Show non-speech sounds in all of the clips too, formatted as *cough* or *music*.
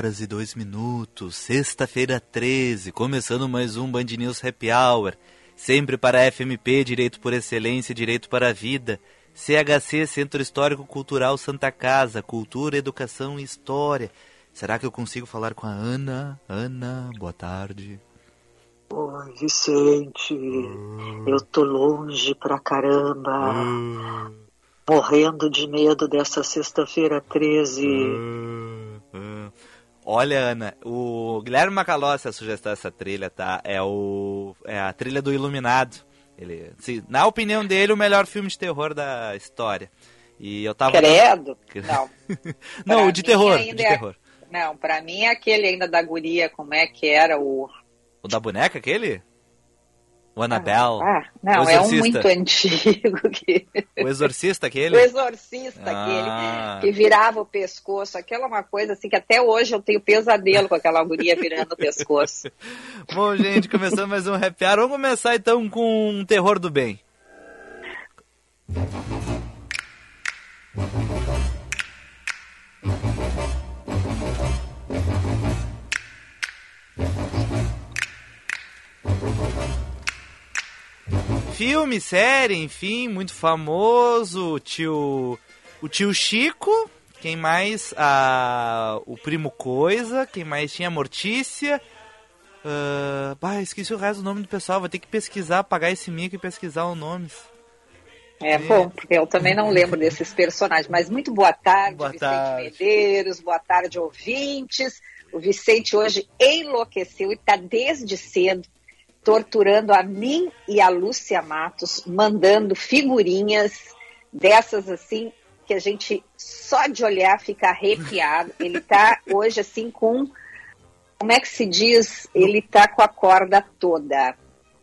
Horas e 2 minutos, sexta-feira 13, começando mais um Band News Happy Hour. Sempre para a FMP, Direito por Excelência, Direito para a Vida. CHC, Centro Histórico Cultural Santa Casa, Cultura, Educação e História. Será que eu consigo falar com a Ana? Ana, boa tarde. Oi, Vicente. Hum. Eu tô longe pra caramba. Hum. Morrendo de medo dessa sexta-feira 13. Hum. Olha, Ana, o Guilherme Macalossi a sugestão dessa trilha, tá? É, o, é a trilha do Iluminado. Ele, se, na opinião dele, o melhor filme de terror da história. E eu tava. Credo? Não. *laughs* não, o de terror. De é... terror. Não, pra mim é aquele ainda da guria, como é que era o. O da boneca, aquele? O Annabelle. Ah, não, é um muito antigo. Que... O Exorcista aquele? *laughs* O Exorcista ah. aquele, que virava o pescoço. Aquela é uma coisa assim que até hoje eu tenho pesadelo com aquela guria virando o pescoço. *laughs* Bom, gente, começando mais um Happy Hour. Vamos começar então com um terror do bem. Filme, série, enfim, muito famoso. O tio, o tio Chico, quem mais? Ah, o primo Coisa, quem mais tinha? Mortícia. Uh, bah, esqueci o resto do nome do pessoal. Vou ter que pesquisar, pagar esse mico e pesquisar os nomes. É, bom, porque eu também não lembro desses personagens. Mas muito boa tarde, boa Vicente tarde. Medeiros, boa tarde, ouvintes. O Vicente hoje enlouqueceu e está desde cedo torturando a mim e a Lúcia Matos, mandando figurinhas dessas assim que a gente só de olhar fica arrepiado. Ele está hoje assim com como é que se diz? Ele está com a corda toda.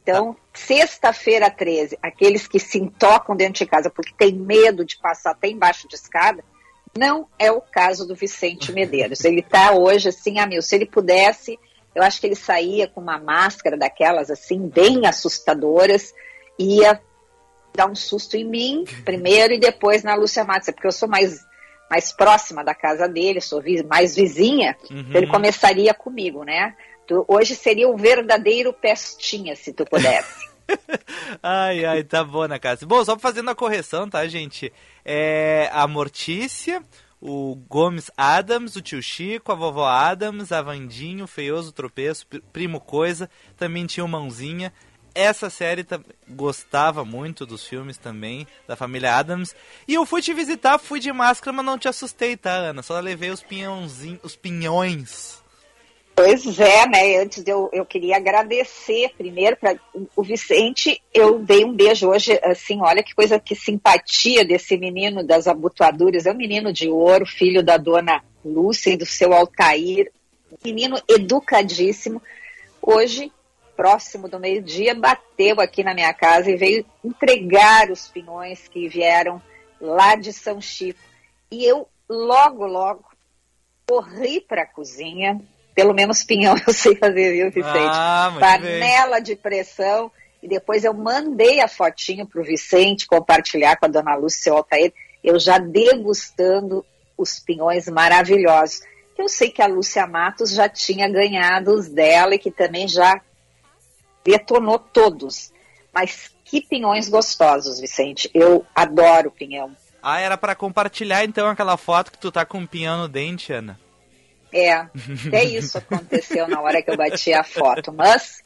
Então, sexta-feira 13, aqueles que se intocam dentro de casa porque tem medo de passar até embaixo de escada, não é o caso do Vicente Medeiros. Ele está hoje assim, a mil. Se ele pudesse, eu acho que ele saía com uma máscara daquelas assim, bem assustadoras, ia dar um susto em mim primeiro e depois na Lúcia Matos, porque eu sou mais, mais próxima da casa dele, sou mais vizinha, uhum. então ele começaria comigo, né? Tu, hoje seria o verdadeiro pestinha, se tu pudesse. *laughs* ai, ai, tá bom, na casa. Bom, só fazendo a correção, tá, gente? É a Mortícia, o Gomes Adams, o tio Chico, a vovó Adams, a Vandinho, o Feioso Tropeço, Primo Coisa, também tinha o Mãozinha. Essa série gostava muito dos filmes também, da família Adams. E eu fui te visitar, fui de máscara, mas não te assustei, tá, Ana? Só levei os pinhãozinhos, os pinhões Pois é, né? Antes eu, eu queria agradecer primeiro para o Vicente. Eu dei um beijo hoje, assim, olha que coisa, que simpatia desse menino das abotoaduras. É um menino de ouro, filho da dona Lúcia e do seu Altair. Menino educadíssimo. Hoje, próximo do meio-dia, bateu aqui na minha casa e veio entregar os pinhões que vieram lá de São Chico. E eu, logo, logo, corri para a cozinha, pelo menos pinhão *laughs* eu sei fazer, viu, Vicente? Ah, Panela bem. de pressão. E depois eu mandei a fotinho para o Vicente compartilhar com a dona Lúcia Altair, eu já degustando os pinhões maravilhosos. Eu sei que a Lúcia Matos já tinha ganhado os dela e que também já detonou todos. Mas que pinhões gostosos, Vicente. Eu adoro pinhão. Ah, era para compartilhar então aquela foto que tu tá com um pinhão no dente, Ana. É, até isso aconteceu na hora que eu bati a foto. Mas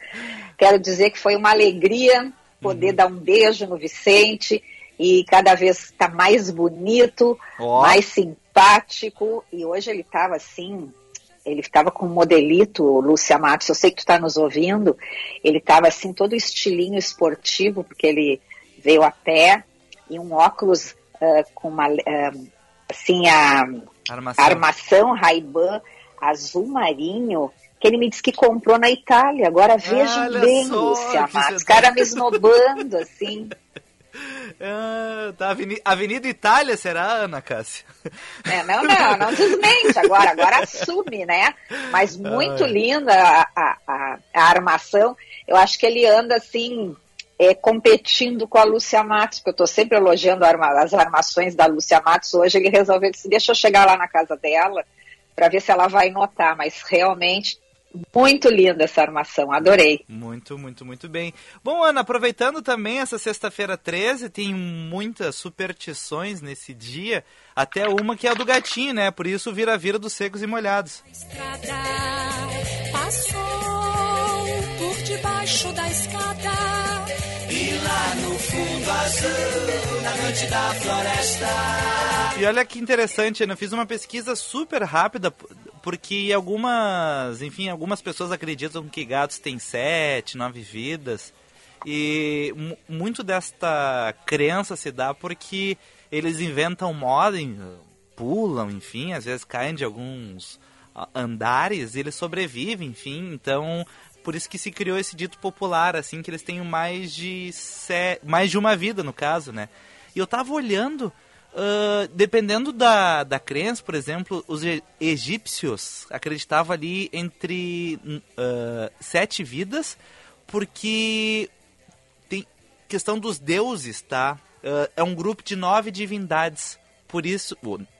quero dizer que foi uma alegria poder uhum. dar um beijo no Vicente e cada vez está mais bonito, oh. mais simpático. E hoje ele estava assim, ele estava com um modelito, Lúcia Matos, eu sei que tu está nos ouvindo, ele estava assim todo estilinho esportivo, porque ele veio a pé e um óculos uh, com uma, uh, assim, a Armação, Armação Ray-Ban azul marinho que ele me disse que comprou na Itália. Agora veja bem, Lúcia Matos. Cara me esnobando, assim. *laughs* Ah, tá Avenida, Avenida Itália, será, Ana Cássia? É, não, não, não *laughs* desmente agora, agora assume, né? Mas muito linda a, a, a, a, armação. Eu acho que ele anda assim, é, competindo com a Lúcia Matos, porque eu estou sempre elogiando arma, as armações da Lúcia Matos. Hoje ele resolveu, disse, deixa eu chegar lá na casa dela para ver se ela vai notar, mas realmente muito linda essa armação, adorei. Muito, muito, muito bem. Bom, Ana, aproveitando também essa sexta-feira 13, tem muitas superstições nesse dia, até uma que é a do gatinho, né? Por isso vira-vira dos secos e molhados. A estrada passou por debaixo da escada e no fundo azul, na noite da floresta. E olha que interessante, Ana, eu fiz uma pesquisa super rápida porque algumas, enfim, algumas pessoas acreditam que gatos têm sete, nove vidas. E muito desta crença se dá porque eles inventam moda, pulam, enfim, às vezes caem de alguns andares e eles sobrevivem, enfim. Então, por isso que se criou esse dito popular, assim, que eles têm mais de, mais de uma vida, no caso, né? E eu tava olhando Uh, dependendo da, da crença, por exemplo, os egípcios acreditavam ali entre uh, sete vidas, porque tem questão dos deuses, tá? Uh, é um grupo de nove divindades, por isso,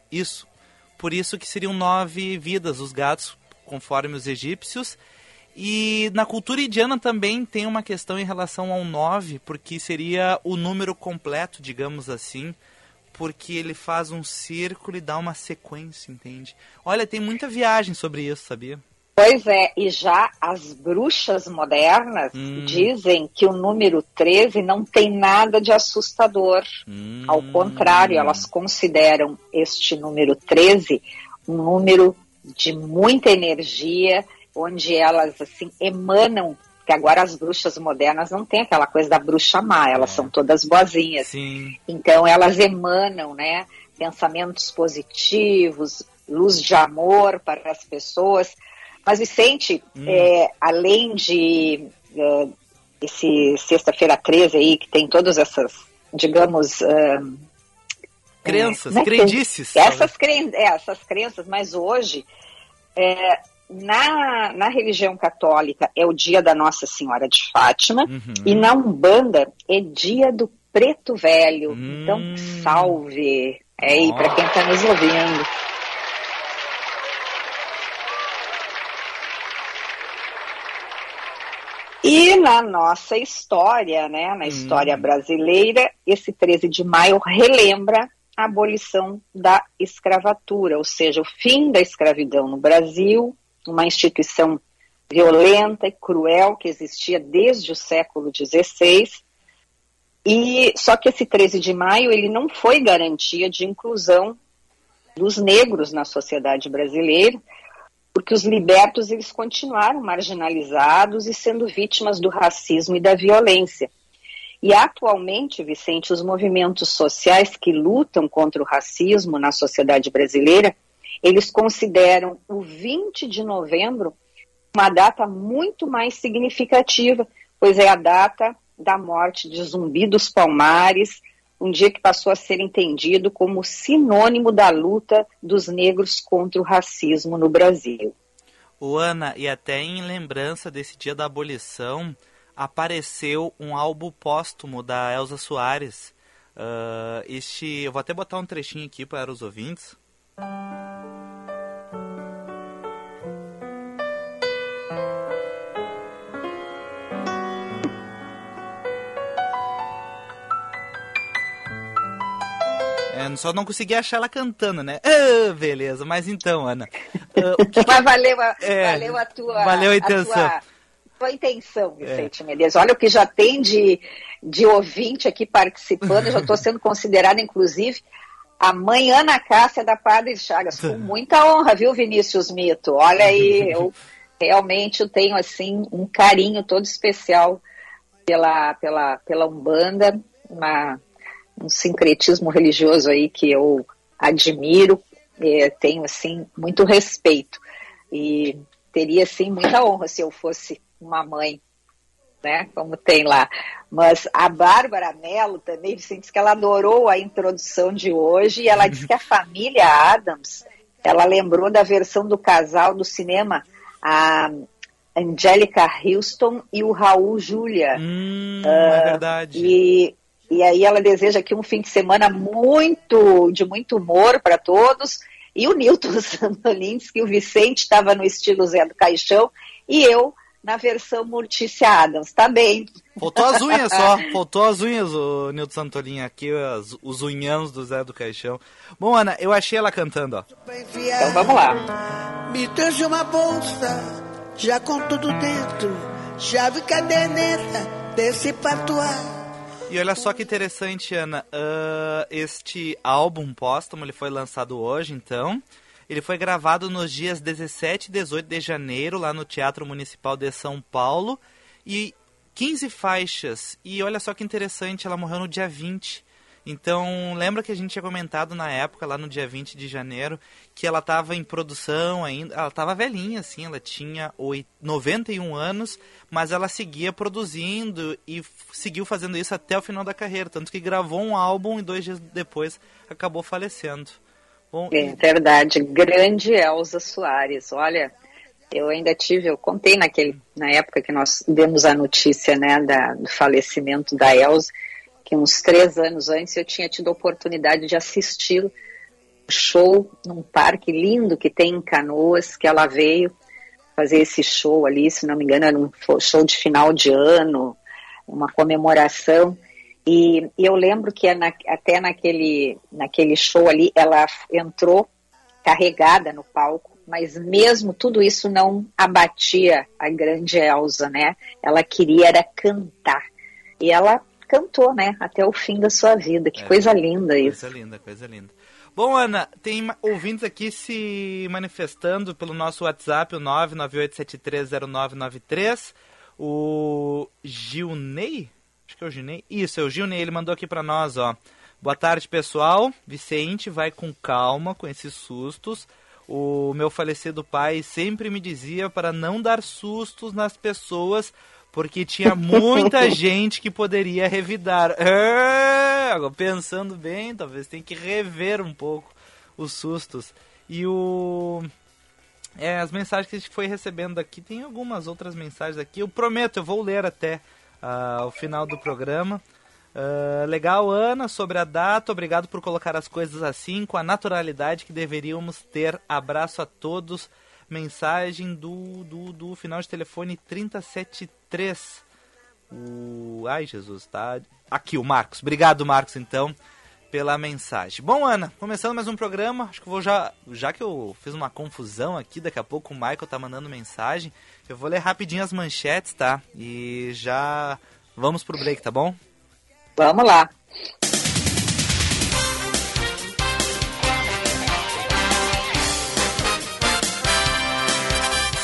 isso, por isso que seriam nove vidas os gatos, conforme os egípcios. E na cultura indiana também tem uma questão em relação ao nove, porque seria o número completo, digamos assim porque ele faz um círculo e dá uma sequência, entende? Olha, tem muita viagem sobre isso, sabia? Pois é, e já as bruxas modernas hum. dizem que o número 13 não tem nada de assustador. Hum. Ao contrário, elas consideram este número 13 um número de muita energia, onde elas assim emanam que agora as bruxas modernas não têm aquela coisa da bruxa má, elas é. são todas boazinhas. Sim. Então elas emanam, né, pensamentos positivos, luz de amor para as pessoas. Mas Vicente, hum. é, além de é, esse sexta-feira 13 aí, que tem todas essas, digamos, uh, crenças, é, crendices. Essas, cren é, essas crenças, mas hoje é, na, na religião católica é o dia da Nossa Senhora de Fátima uhum. e na Umbanda é dia do Preto Velho. Hum. Então, salve! É aí, para quem está nos ouvindo. E na nossa história, né, na história hum. brasileira, esse 13 de maio relembra a abolição da escravatura, ou seja, o fim da escravidão no Brasil uma instituição violenta e cruel que existia desde o século XVI. E só que esse 13 de maio ele não foi garantia de inclusão dos negros na sociedade brasileira, porque os libertos eles continuaram marginalizados e sendo vítimas do racismo e da violência. E atualmente, Vicente, os movimentos sociais que lutam contra o racismo na sociedade brasileira eles consideram o 20 de novembro uma data muito mais significativa, pois é a data da morte de Zumbi dos Palmares, um dia que passou a ser entendido como sinônimo da luta dos negros contra o racismo no Brasil. O Ana, e até em lembrança desse dia da abolição, apareceu um álbum póstumo da Elza Soares. Uh, este, eu vou até botar um trechinho aqui para os ouvintes. É, só não consegui achar ela cantando, né? Ah, beleza, mas então, Ana. Uh, *laughs* que... mas valeu a, é, valeu a tua. Valeu a intenção. A tua, tua intenção, Vicente é. Menezes. Olha o que já tem de, de ouvinte aqui participando, eu já estou sendo considerada, inclusive, a mãe Ana Cássia da Padre Chagas. Com muita honra, viu, Vinícius Mito? Olha aí, eu realmente eu tenho, assim, um carinho todo especial pela, pela, pela Umbanda, uma um sincretismo religioso aí que eu admiro é, tenho assim muito respeito e teria sim muita honra se eu fosse uma mãe, né? Como tem lá. Mas a Bárbara Mello também disse que ela adorou a introdução de hoje e ela disse que a família Adams, ela lembrou da versão do casal do cinema a Angélica Houston e o Raul Júlia. Hum, uh, é verdade. E, e aí ela deseja aqui um fim de semana muito de muito humor para todos. E o Newton *laughs* Santolin diz que o Vicente estava no estilo Zé do Caixão e eu na versão Mortícia Adams. Tá bem. Faltou as unhas só. *laughs* Faltou as unhas, o Nilton Santolin aqui, as, os unhãos do Zé do Caixão. Bom, Ana, eu achei ela cantando, ó. Então vamos lá. Me trouxe uma bolsa, já com tudo dentro, chave caderneta desse patuar. E olha só que interessante, Ana. Uh, este álbum póstumo ele foi lançado hoje, então. Ele foi gravado nos dias 17 e 18 de janeiro, lá no Teatro Municipal de São Paulo. E 15 faixas. E olha só que interessante, ela morreu no dia 20. Então, lembra que a gente tinha comentado na época, lá no dia 20 de janeiro, que ela estava em produção ainda. Ela estava velhinha, assim, ela tinha 91 anos, mas ela seguia produzindo e seguiu fazendo isso até o final da carreira. Tanto que gravou um álbum e dois dias depois acabou falecendo. Bom, é verdade, grande Elza Soares. Olha, eu ainda tive, eu contei naquele, na época que nós demos a notícia né, da, do falecimento da Elza, que uns três anos antes eu tinha tido a oportunidade de assistir o show num parque lindo que tem em Canoas, que ela veio fazer esse show ali, se não me engano, era um show de final de ano, uma comemoração. E, e eu lembro que é na, até naquele, naquele show ali, ela entrou carregada no palco, mas mesmo tudo isso não abatia a grande Elsa, né? Ela queria era cantar. E ela cantou, né? Até o fim da sua vida. Que é, coisa linda isso. Coisa linda, coisa linda. Bom, Ana, tem ouvintes aqui se manifestando pelo nosso WhatsApp, o 998730993. O Gilney, Acho que é o Ginei. Isso, é o Gilney, ele mandou aqui para nós, ó. Boa tarde, pessoal. Vicente, vai com calma com esses sustos. O meu falecido pai sempre me dizia para não dar sustos nas pessoas, porque tinha muita *laughs* gente que poderia revidar. É, pensando bem, talvez tem que rever um pouco os sustos. E o é, as mensagens que a gente foi recebendo aqui, tem algumas outras mensagens aqui. Eu prometo, eu vou ler até ao final do programa. Uh, legal, Ana, sobre a data. Obrigado por colocar as coisas assim, com a naturalidade que deveríamos ter. Abraço a todos. Mensagem do, do, do final de telefone 373. O... Ai, Jesus, tá. Aqui, o Marcos. Obrigado, Marcos, então, pela mensagem. Bom, Ana, começando mais um programa. Acho que vou já. Já que eu fiz uma confusão aqui, daqui a pouco o Michael tá mandando mensagem. Eu vou ler rapidinho as manchetes, tá? E já vamos pro break, tá bom? Vamos lá.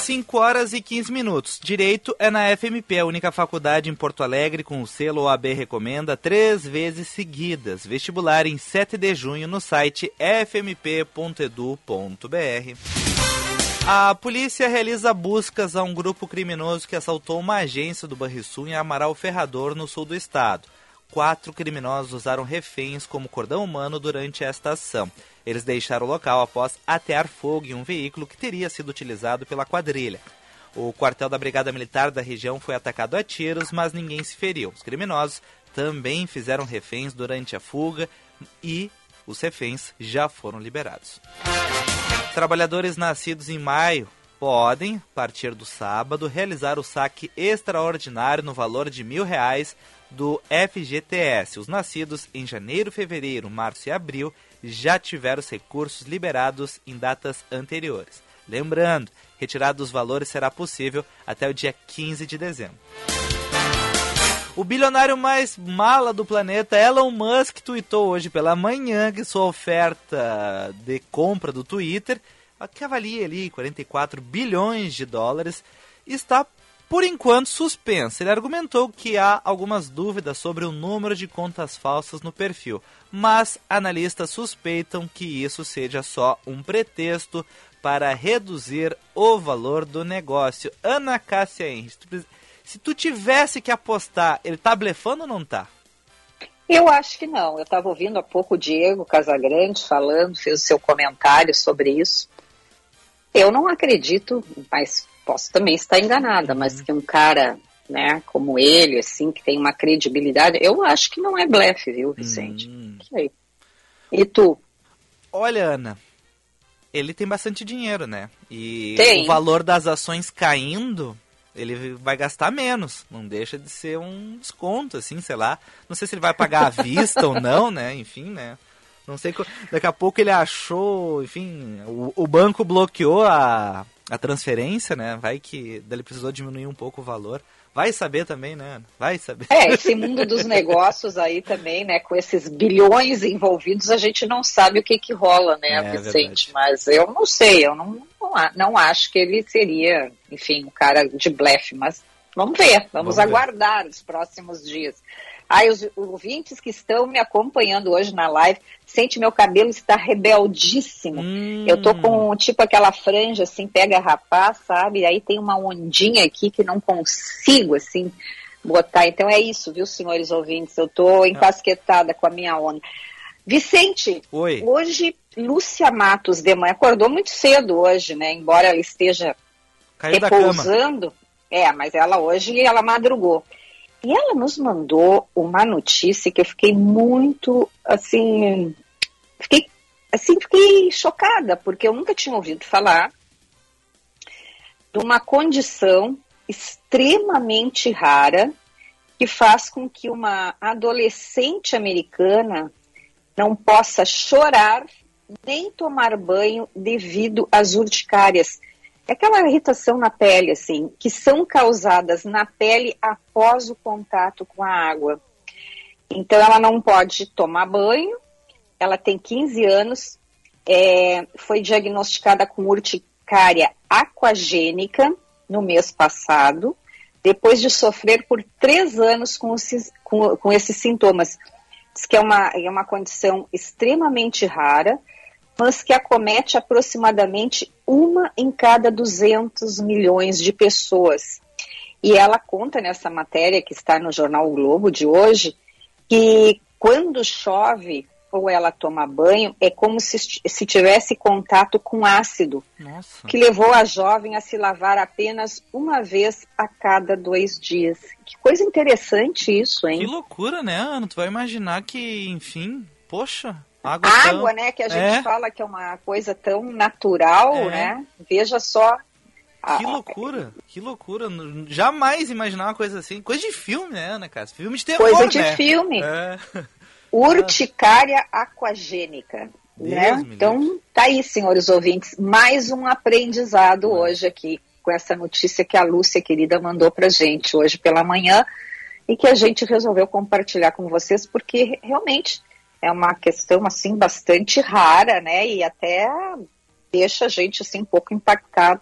Cinco horas e 15 minutos. Direito é na FMP, a única faculdade em Porto Alegre com o selo OAB Recomenda três vezes seguidas. Vestibular em 7 de junho no site fmp.edu.br. A polícia realiza buscas a um grupo criminoso que assaltou uma agência do Banrisul em Amaral Ferrador, no sul do estado. Quatro criminosos usaram reféns como cordão humano durante esta ação. Eles deixaram o local após atear fogo em um veículo que teria sido utilizado pela quadrilha. O quartel da Brigada Militar da região foi atacado a tiros, mas ninguém se feriu. Os criminosos também fizeram reféns durante a fuga e os reféns já foram liberados. Trabalhadores nascidos em maio podem, a partir do sábado, realizar o saque extraordinário no valor de mil reais do FGTS. Os nascidos em janeiro, fevereiro, março e abril já tiveram os recursos liberados em datas anteriores. Lembrando, retirada dos valores será possível até o dia 15 de dezembro. O bilionário mais mala do planeta, Elon Musk, tweetou hoje pela manhã que sua oferta de compra do Twitter, que avalia ali 44 bilhões de dólares, está por enquanto suspensa. Ele argumentou que há algumas dúvidas sobre o número de contas falsas no perfil, mas analistas suspeitam que isso seja só um pretexto para reduzir o valor do negócio. Ana Cássia Henrique, se tu tivesse que apostar, ele tá blefando ou não tá? Eu acho que não. Eu estava ouvindo há pouco o Diego Casagrande falando, fez o seu comentário sobre isso. Eu não acredito, mas posso também estar enganada, mas uhum. que um cara, né, como ele, assim, que tem uma credibilidade, eu acho que não é blefe, viu, Vicente? Hum. E tu? Olha, Ana, ele tem bastante dinheiro, né? E tem. o valor das ações caindo, ele vai gastar menos. Não deixa de ser um desconto, assim, sei lá. Não sei se ele vai pagar à vista ou não, né? Enfim, né? Não sei. Daqui a pouco ele achou, enfim, o, o banco bloqueou a, a transferência, né? Vai que ele precisou diminuir um pouco o valor. Vai saber também, né? Vai saber. É, esse mundo dos negócios aí também, né? Com esses bilhões envolvidos, a gente não sabe o que que rola, né, é, Vicente? Mas eu não sei, eu não, não, não, acho que ele seria, enfim, um cara de blefe, mas vamos ver, vamos, vamos aguardar ver. os próximos dias. Aí os ouvintes que estão me acompanhando hoje na live, sente meu cabelo está rebeldíssimo. Hum. Eu tô com tipo aquela franja assim, pega rapaz, sabe? Aí tem uma ondinha aqui que não consigo assim botar. Então é isso, viu, senhores ouvintes? Eu tô encasquetada com a minha onda. Vicente, Oi. hoje Lúcia Matos de manhã acordou muito cedo hoje, né? Embora ela esteja Caiu repousando. É, mas ela hoje ela madrugou. E ela nos mandou uma notícia que eu fiquei muito, assim, fiquei, assim, fiquei chocada, porque eu nunca tinha ouvido falar de uma condição extremamente rara que faz com que uma adolescente americana não possa chorar nem tomar banho devido às urticárias. É aquela irritação na pele, assim, que são causadas na pele após o contato com a água. Então, ela não pode tomar banho, ela tem 15 anos, é, foi diagnosticada com urticária aquagênica no mês passado, depois de sofrer por três anos com, os, com, com esses sintomas. Diz que é uma, é uma condição extremamente rara, mas que acomete aproximadamente uma em cada 200 milhões de pessoas. E ela conta nessa matéria que está no jornal o Globo de hoje que quando chove ou ela toma banho é como se, se tivesse contato com ácido, Nossa. que levou a jovem a se lavar apenas uma vez a cada dois dias. Que coisa interessante isso, hein? Que loucura, né, Ana? Tu vai imaginar que, enfim, poxa, Água, água né? Que a gente é. fala que é uma coisa tão natural, é. né? Veja só. Que loucura, que loucura. Jamais imaginar uma coisa assim. Coisa de filme, né, Ana Cássia? Filme de terror, Coisa de né? filme. É. *laughs* Urticária aquagênica. Né? Então, tá aí, senhores ouvintes, mais um aprendizado hoje aqui com essa notícia que a Lúcia querida mandou pra gente hoje pela manhã e que a gente resolveu compartilhar com vocês porque realmente é uma questão assim bastante rara, né? E até deixa a gente assim um pouco impactado.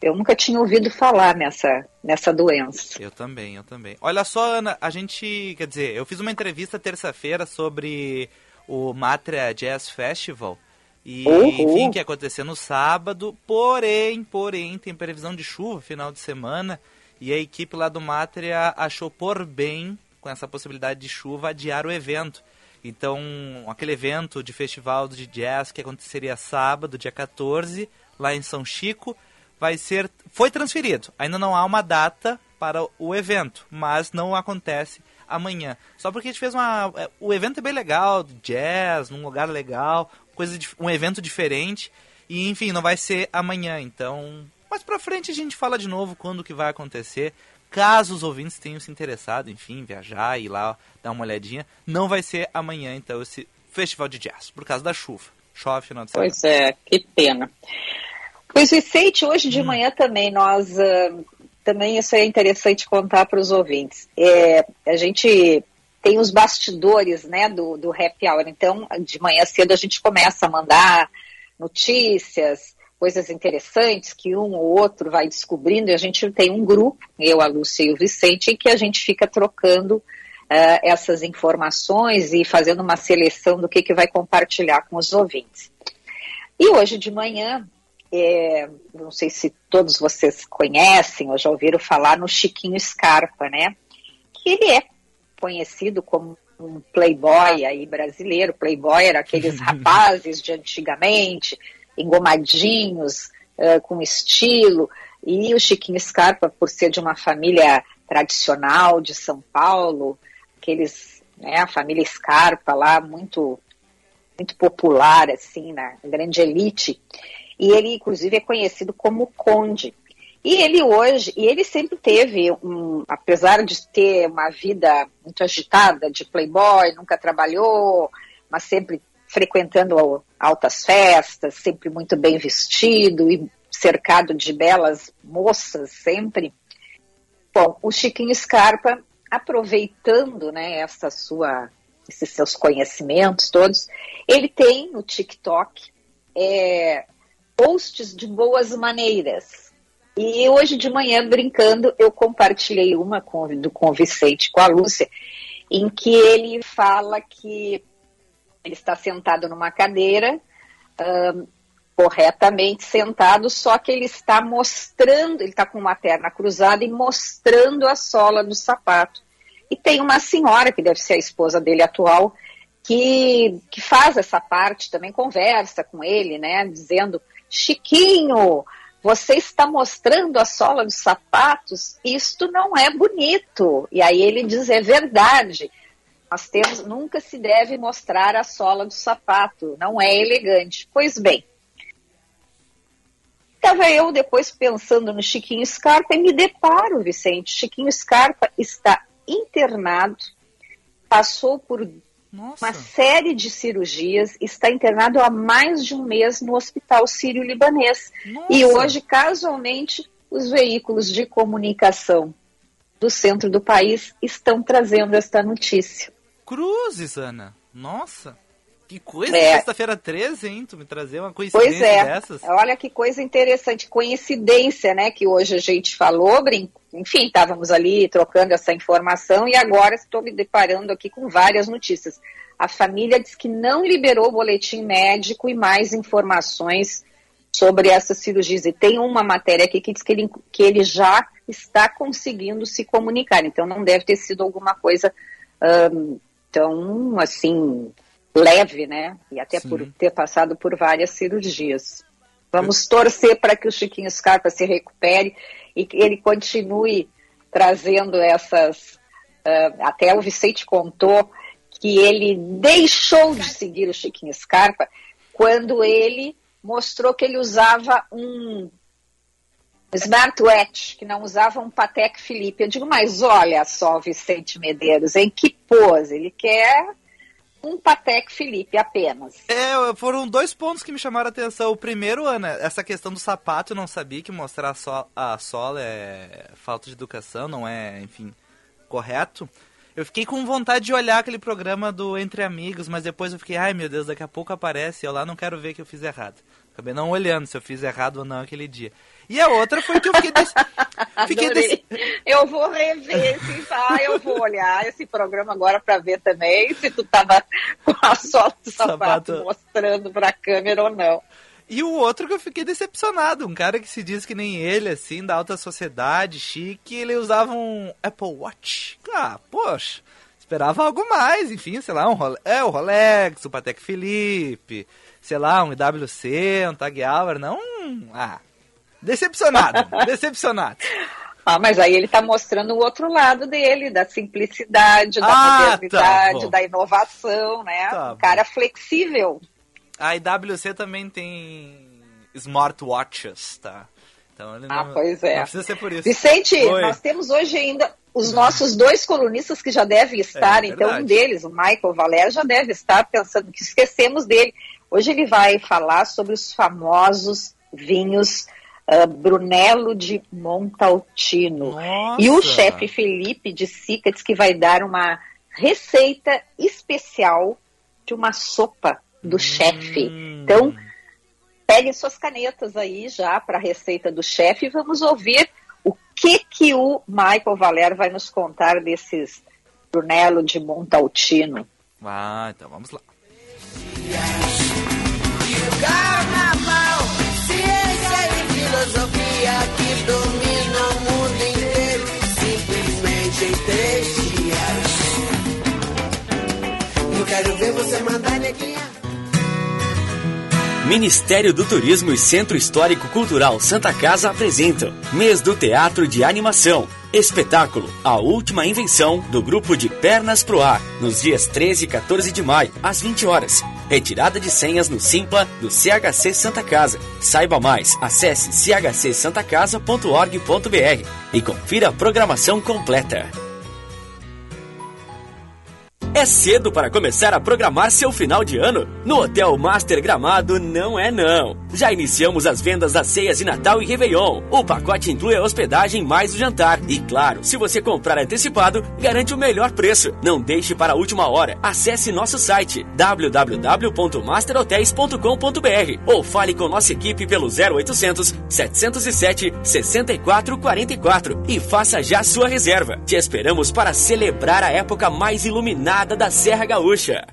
Eu nunca tinha ouvido falar nessa, nessa doença. Eu também, eu também. Olha só, Ana, a gente, quer dizer, eu fiz uma entrevista terça-feira sobre o Matra Jazz Festival. E, uhum. enfim, que ia acontecer no sábado, porém, porém, tem previsão de chuva final de semana. E a equipe lá do Mátria achou por bem, com essa possibilidade de chuva, adiar o evento. Então, aquele evento de festival de jazz que aconteceria sábado, dia 14, lá em São Chico, vai ser foi transferido. Ainda não há uma data para o evento, mas não acontece amanhã. Só porque a gente fez uma é, o evento é bem legal, jazz, num lugar legal, coisa de, um evento diferente e enfim, não vai ser amanhã, então mais para frente a gente fala de novo quando que vai acontecer. Caso os ouvintes tenham se interessado, enfim, viajar e ir lá dar uma olhadinha, não vai ser amanhã, então, esse festival de jazz, por causa da chuva. Chove final de semana. Pois é, que pena. Pois, Vicente, hoje de hum. manhã também nós. Uh, também isso é interessante contar para os ouvintes. É, a gente tem os bastidores né, do, do happy hour. Então, de manhã cedo a gente começa a mandar notícias, coisas interessantes que um ou outro vai descobrindo, e a gente tem um grupo, eu, a Lúcia e o Vicente, em que a gente fica trocando uh, essas informações e fazendo uma seleção do que, que vai compartilhar com os ouvintes. E hoje de manhã, é, não sei se todos vocês conhecem ou já ouviram falar no Chiquinho Scarpa, né? Que ele é conhecido como um playboy aí brasileiro. Playboy era aqueles *laughs* rapazes de antigamente, engomadinhos, uh, com estilo. E o Chiquinho Scarpa, por ser de uma família tradicional de São Paulo, aqueles, né, a família Scarpa lá, muito, muito popular, assim, na grande elite. E ele, inclusive, é conhecido como Conde. E ele hoje, e ele sempre teve, um, apesar de ter uma vida muito agitada de playboy, nunca trabalhou, mas sempre frequentando altas festas, sempre muito bem vestido e cercado de belas moças sempre. Bom, o Chiquinho Scarpa, aproveitando né, essa sua, esses seus conhecimentos todos, ele tem no TikTok é, posts de boas maneiras. E hoje de manhã, brincando, eu compartilhei uma com, do, com o Vicente, com a Lúcia, em que ele fala que ele está sentado numa cadeira, um, corretamente sentado, só que ele está mostrando, ele está com uma perna cruzada e mostrando a sola do sapato. E tem uma senhora, que deve ser a esposa dele atual, que, que faz essa parte, também conversa com ele, né, dizendo, Chiquinho, você está mostrando a sola dos sapatos, isto não é bonito. E aí ele diz, é verdade. Nós temos, nunca se deve mostrar a sola do sapato, não é elegante. Pois bem, estava eu depois pensando no Chiquinho Scarpa e me deparo, Vicente. Chiquinho Scarpa está internado, passou por Nossa. uma série de cirurgias, está internado há mais de um mês no Hospital Sírio-Libanês. E hoje, casualmente, os veículos de comunicação do centro do país estão trazendo esta notícia. Cruzes, Ana. Nossa. Que coisa, é. sexta-feira 13, hein? Tu me trazer uma coincidência pois é. dessas. Olha que coisa interessante, coincidência, né? Que hoje a gente falou, brinco. Enfim, estávamos ali trocando essa informação e agora estou me deparando aqui com várias notícias. A família diz que não liberou o boletim médico e mais informações sobre essas cirurgias. E tem uma matéria aqui que diz que ele, que ele já está conseguindo se comunicar. Então não deve ter sido alguma coisa um, tão assim leve, né? E até Sim. por ter passado por várias cirurgias. Vamos torcer para que o Chiquinho Scarpa se recupere e que ele continue trazendo essas. Uh, até o Vicente contou que ele deixou de seguir o Chiquinho Scarpa quando ele mostrou que ele usava um smartwatch, que não usava um Patek Philippe. Eu digo, mas olha só, Vicente Medeiros, em que pose? Ele quer um Patek Philippe apenas. É, foram dois pontos que me chamaram a atenção. O primeiro, Ana, essa questão do sapato, eu não sabia que mostrar a, so a sola é falta de educação, não é, enfim, correto. Eu fiquei com vontade de olhar aquele programa do Entre Amigos, mas depois eu fiquei, ai meu Deus, daqui a pouco aparece, eu lá não quero ver que eu fiz errado. Acabei não olhando se eu fiz errado ou não aquele dia. E a outra foi que eu fiquei desse... *laughs* fiquei desse... Eu vou rever, esse, ah, eu vou olhar esse programa agora para ver também se tu tava com a sola do sapato, sapato mostrando pra câmera ou não. E o outro que eu fiquei decepcionado, um cara que se diz que nem ele, assim, da alta sociedade, chique, ele usava um Apple Watch. Ah, poxa, esperava algo mais, enfim, sei lá, um Rolex, é, o Rolex, o Patek Philippe, sei lá, um IWC, um Tag Heuer, não, ah, Decepcionado, *laughs* decepcionado. Ah, mas aí ele está mostrando o outro lado dele, da simplicidade, da ah, tá modernidade, tá da inovação, né? Tá um cara flexível. A IWC também tem smartwatches, tá? Então ele ah, não, pois é. não precisa ser por isso. Vicente, Oi. nós temos hoje ainda os nossos dois colunistas que já devem estar, é, então um deles, o Michael Valério, já deve estar pensando que esquecemos dele. Hoje ele vai falar sobre os famosos vinhos uh, Brunello de Montaltino. Nossa. E o chefe Felipe de Sica diz que vai dar uma receita especial de uma sopa do hum. chefe. Então, peguem suas canetas aí já para a receita do chefe e vamos ouvir o que que o Michael Valer vai nos contar desses Brunello de Montaltino. Ah, então vamos lá. Ciência e filosofia que dominam o mundo inteiro, simplesmente em três dias. Quero ver você mandar neguinha. Ministério do Turismo e Centro Histórico Cultural Santa Casa apresentam Mês do Teatro de Animação. Espetáculo A Última Invenção do grupo de Pernas pro Ar, nos dias 13 e 14 de maio, às 20 horas. Retirada de senhas no Simpla do CHC Santa Casa. Saiba mais, acesse chcsantacasa.org.br e confira a programação completa. É cedo para começar a programar seu final de ano? No Hotel Master Gramado não é não. Já iniciamos as vendas das ceias de Natal e Réveillon. O pacote inclui a hospedagem mais o jantar. E claro, se você comprar antecipado, garante o melhor preço. Não deixe para a última hora. Acesse nosso site www.masterhotels.com.br ou fale com nossa equipe pelo 0800 707 6444 e faça já sua reserva. Te esperamos para celebrar a época mais iluminada da Serra Gaúcha.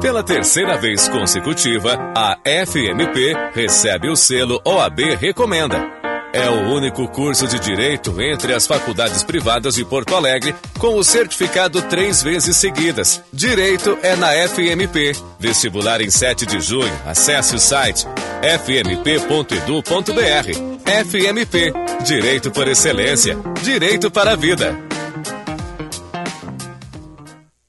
Pela terceira vez consecutiva, a FMP recebe o selo OAB Recomenda. É o único curso de direito entre as faculdades privadas de Porto Alegre com o certificado três vezes seguidas. Direito é na FMP. Vestibular em 7 de junho. Acesse o site fmp.edu.br. FMP. Direito por excelência. Direito para a vida.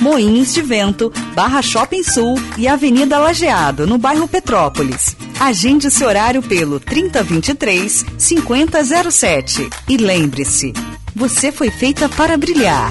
Moinhos de Vento, Barra Shopping Sul e Avenida Lajeado, no bairro Petrópolis. Agende seu horário pelo 3023 5007 e lembre-se, você foi feita para brilhar.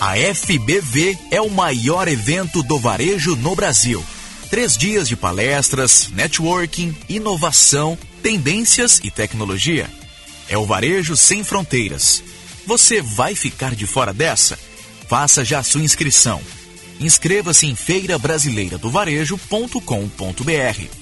A FBV é o maior evento do varejo no Brasil. Três dias de palestras, networking, inovação, tendências e tecnologia. É o varejo sem fronteiras. Você vai ficar de fora dessa? Faça já sua inscrição. Inscreva-se em feirabrasileiradovarejo.com.br.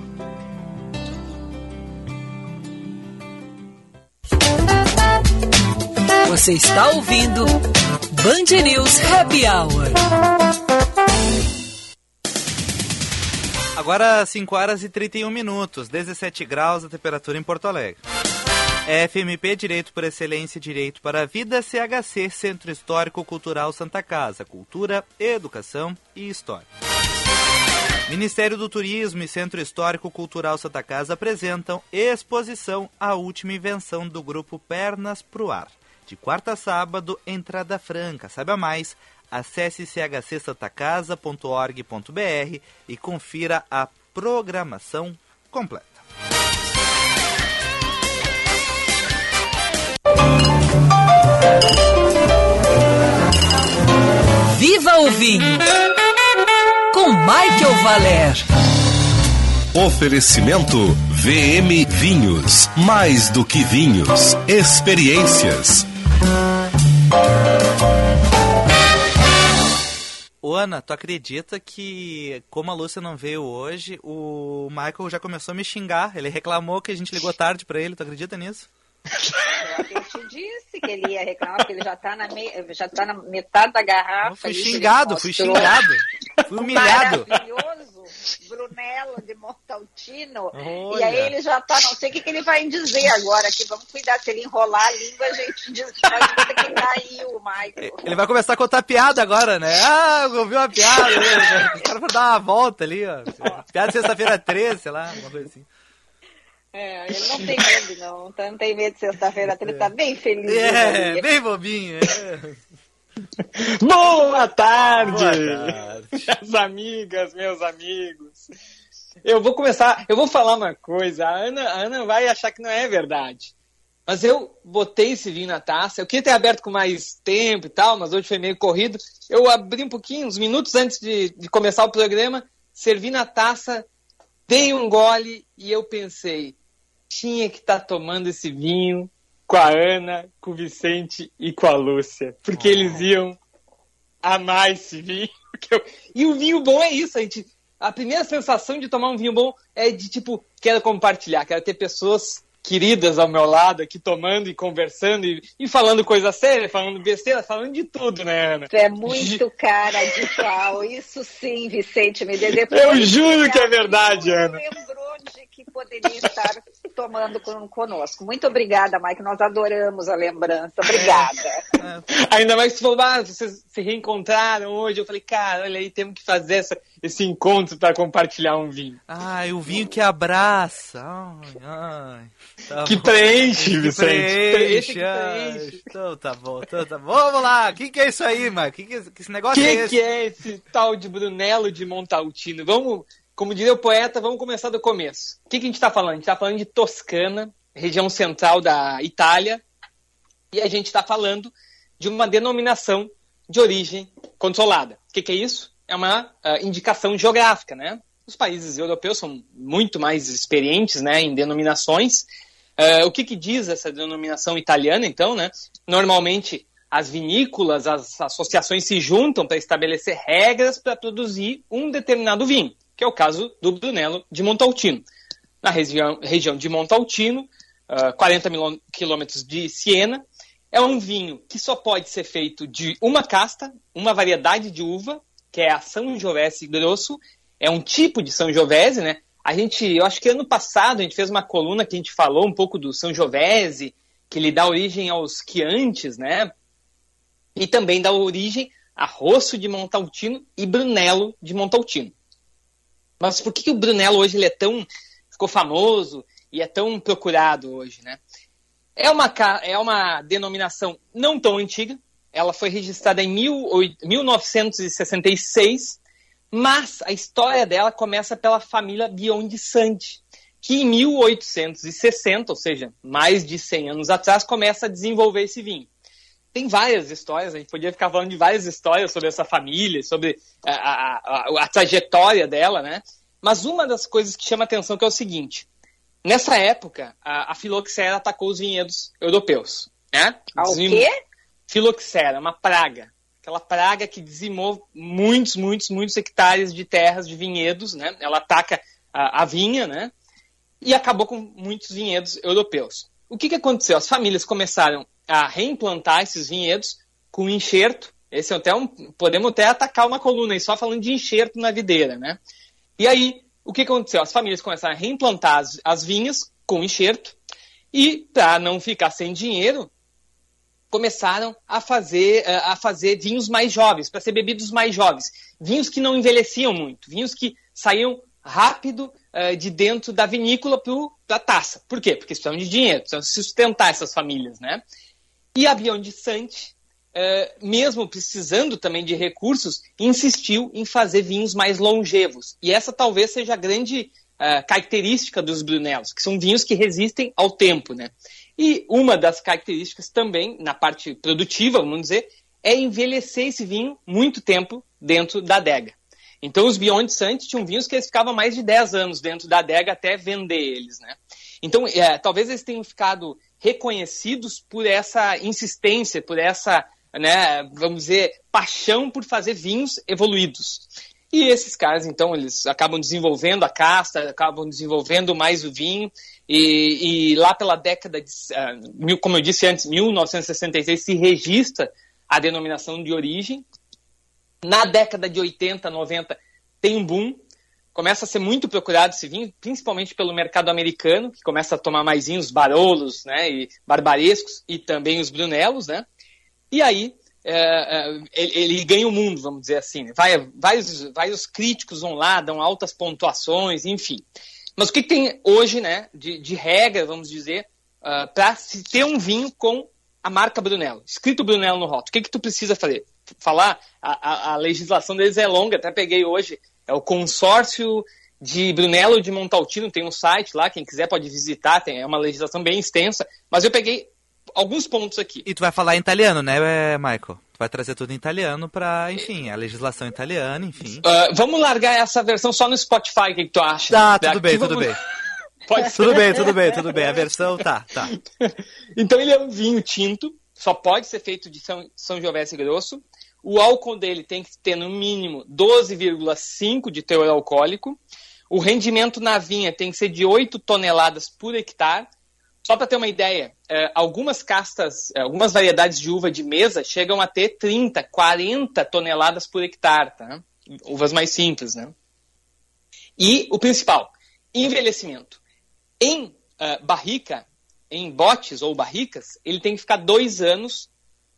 Você está ouvindo Band News Happy Hour. Agora 5 horas e 31 minutos, 17 graus a temperatura em Porto Alegre. FMP Direito por Excelência e Direito para a Vida, CHC Centro Histórico Cultural Santa Casa, Cultura, Educação e História. Ministério do Turismo e Centro Histórico Cultural Santa Casa apresentam exposição A Última Invenção do Grupo Pernas pro Ar De quarta a sábado, entrada franca. Saiba mais, acesse chcsantacasa.org.br e confira a programação completa. Viva o vinho! Com Michael Valer. Oferecimento VM Vinhos. Mais do que vinhos, experiências. Ô Ana, tu acredita que, como a Lúcia não veio hoje, o Michael já começou a me xingar? Ele reclamou que a gente ligou tarde para ele, tu acredita nisso? Eu te disse que ele ia reclamar, porque ele já tá na, me... já tá na metade da garrafa. Eu fui xingado, fui xingado. Humilhado. Maravilhoso *laughs* Brunello de Montaltino. Olha. E aí ele já tá, não sei o que, que ele vai dizer agora, que vamos cuidar, se ele enrolar a língua, a gente diz, que cair o Michael. *laughs* Ele vai começar a contar piada agora, né? Ah, ouviu uma piada, né? o cara vai dar uma volta ali, ó. Piada sexta-feira 13, sei lá, coisa assim. É, ele não tem medo, não. Não tem medo de sexta-feira, ele tá bem feliz. É, bem bobinho. É. *laughs* Boa tarde! Boa tarde! *laughs* Minhas amigas, meus amigos. Eu vou começar, eu vou falar uma coisa. A Ana, a Ana vai achar que não é verdade. Mas eu botei esse vinho na taça. Eu queria ter aberto com mais tempo e tal, mas hoje foi meio corrido. Eu abri um pouquinho, uns minutos antes de, de começar o programa, servi na taça, dei um gole e eu pensei, tinha que estar tá tomando esse vinho com a Ana, com o Vicente e com a Lúcia. Porque oh. eles iam amar esse vinho. *laughs* E o vinho bom é isso, a gente. A primeira sensação de tomar um vinho bom é de tipo, quero compartilhar, quero ter pessoas queridas ao meu lado aqui tomando e conversando e, e falando coisa séria, falando besteira, falando de tudo, né, Ana? é muito cara de pau, isso sim, Vicente me *laughs* deu Eu juro que é verdade, Ana. Lembrou de que poderia estar tomando conosco. Muito obrigada, Mike. Nós adoramos a lembrança. Obrigada. É. Ainda mais que você falou, ah, vocês se reencontraram hoje. Eu falei, cara, olha aí, temos que fazer essa, esse encontro para compartilhar um vinho. Ai, o vinho que abraça. Ai, ai. Tá que preenche, Vicente. Preenche, que preenche. Então tá bom, então tá bom. Vamos lá. O que, que é isso aí, mano? Que, que, que esse negócio que é esse? O que é esse tal de Brunello de Montaltino? Vamos como diria o poeta, vamos começar do começo. O que, que a gente está falando? A gente está falando de Toscana, região central da Itália, e a gente está falando de uma denominação de origem controlada. O que, que é isso? É uma uh, indicação geográfica, né? Os países europeus são muito mais experientes né, em denominações. Uh, o que, que diz essa denominação italiana, então? Né? Normalmente, as vinícolas, as associações se juntam para estabelecer regras para produzir um determinado vinho que é o caso do Brunello de Montaltino. Na região, região de Montaltino, uh, 40 quilômetros de Siena, é um vinho que só pode ser feito de uma casta, uma variedade de uva, que é a São Giovese Grosso, é um tipo de São Giovese, né? A gente, eu acho que ano passado a gente fez uma coluna que a gente falou um pouco do São Giovese, que ele dá origem aos Chiantes, né? E também dá origem a Rosso de Montaltino e Brunello de Montaltino. Mas por que, que o Brunello hoje ele é tão ficou famoso e é tão procurado hoje, né? É uma, é uma denominação não tão antiga, ela foi registrada em mil, 1966, mas a história dela começa pela família Biondi Santi, que em 1860, ou seja, mais de 100 anos atrás, começa a desenvolver esse vinho. Tem várias histórias, a gente podia ficar falando de várias histórias sobre essa família, sobre a, a, a, a trajetória dela, né? Mas uma das coisas que chama atenção é o seguinte: nessa época, a, filoxera atacou os vinhedos europeus. Né? Ah, o quê? Filoxera, uma praga. Aquela praga que dizimou muitos, muitos, muitos hectares de terras de vinhedos, né? Ela ataca a, a vinha, né? E acabou com muitos vinhedos europeus. O que, que aconteceu? As famílias começaram a reimplantar esses vinhedos com enxerto. Esse é até um, podemos até atacar uma coluna aí só falando de enxerto na videira, né? E aí, o que aconteceu? As famílias começaram a reimplantar as, as vinhas com enxerto e, para não ficar sem dinheiro, começaram a fazer, eh, a fazer vinhos mais jovens, para ser bebidos mais jovens. Vinhos que não envelheciam muito, vinhos que saíam rápido uh, de dentro da vinícola para a taça. Por quê? Porque eles precisavam de dinheiro, precisam sustentar essas famílias, né? E a Beyond Sante, uh, mesmo precisando também de recursos, insistiu em fazer vinhos mais longevos. E essa talvez seja a grande uh, característica dos Brunelos, que são vinhos que resistem ao tempo, né? E uma das características também, na parte produtiva, vamos dizer, é envelhecer esse vinho muito tempo dentro da adega. Então, os Beyond Sante tinham vinhos que eles ficavam mais de 10 anos dentro da adega até vender eles, né? Então, é, talvez eles tenham ficado reconhecidos por essa insistência, por essa, né, vamos dizer, paixão por fazer vinhos evoluídos. E esses caras, então, eles acabam desenvolvendo a casta, acabam desenvolvendo mais o vinho, e, e lá pela década de, uh, como eu disse antes, 1966, se registra a denominação de origem, na década de 80, 90, tem um boom. Começa a ser muito procurado esse vinho, principalmente pelo mercado americano, que começa a tomar mais vinhos barolos, né, e barbarescos, e também os brunelos, né? E aí é, é, ele, ele, ganha o mundo, vamos dizer assim. Né? Vai, vários, vários críticos vão lá, dão altas pontuações, enfim. Mas o que, tem hoje, né, de, de regra, vamos dizer, uh, para se ter um vinho com a marca Brunello, escrito Brunello no rótulo? O que, que tu precisa fazer? falar, a, a legislação deles é longa, até peguei hoje, é o consórcio de Brunello de Montaltino, tem um site lá, quem quiser pode visitar, tem, é uma legislação bem extensa, mas eu peguei alguns pontos aqui. E tu vai falar em italiano, né, Michael? Tu vai trazer tudo em italiano para, enfim, a legislação italiana, enfim. Uh, vamos largar essa versão só no Spotify, o que, que tu acha? Tá, tudo bem, tudo vamos... bem. *laughs* Pode ser. Tudo bem, tudo bem, tudo bem. A versão tá, tá. *laughs* então ele é um vinho tinto, só pode ser feito de São, São Giovese Grosso. O álcool dele tem que ter no mínimo 12,5 de teor alcoólico. O rendimento na vinha tem que ser de 8 toneladas por hectare. Só para ter uma ideia, é, algumas castas, é, algumas variedades de uva de mesa chegam a ter 30, 40 toneladas por hectare, tá? Uvas mais simples, né? E o principal, envelhecimento. Em uh, barrica, em botes ou barricas, ele tem que ficar dois anos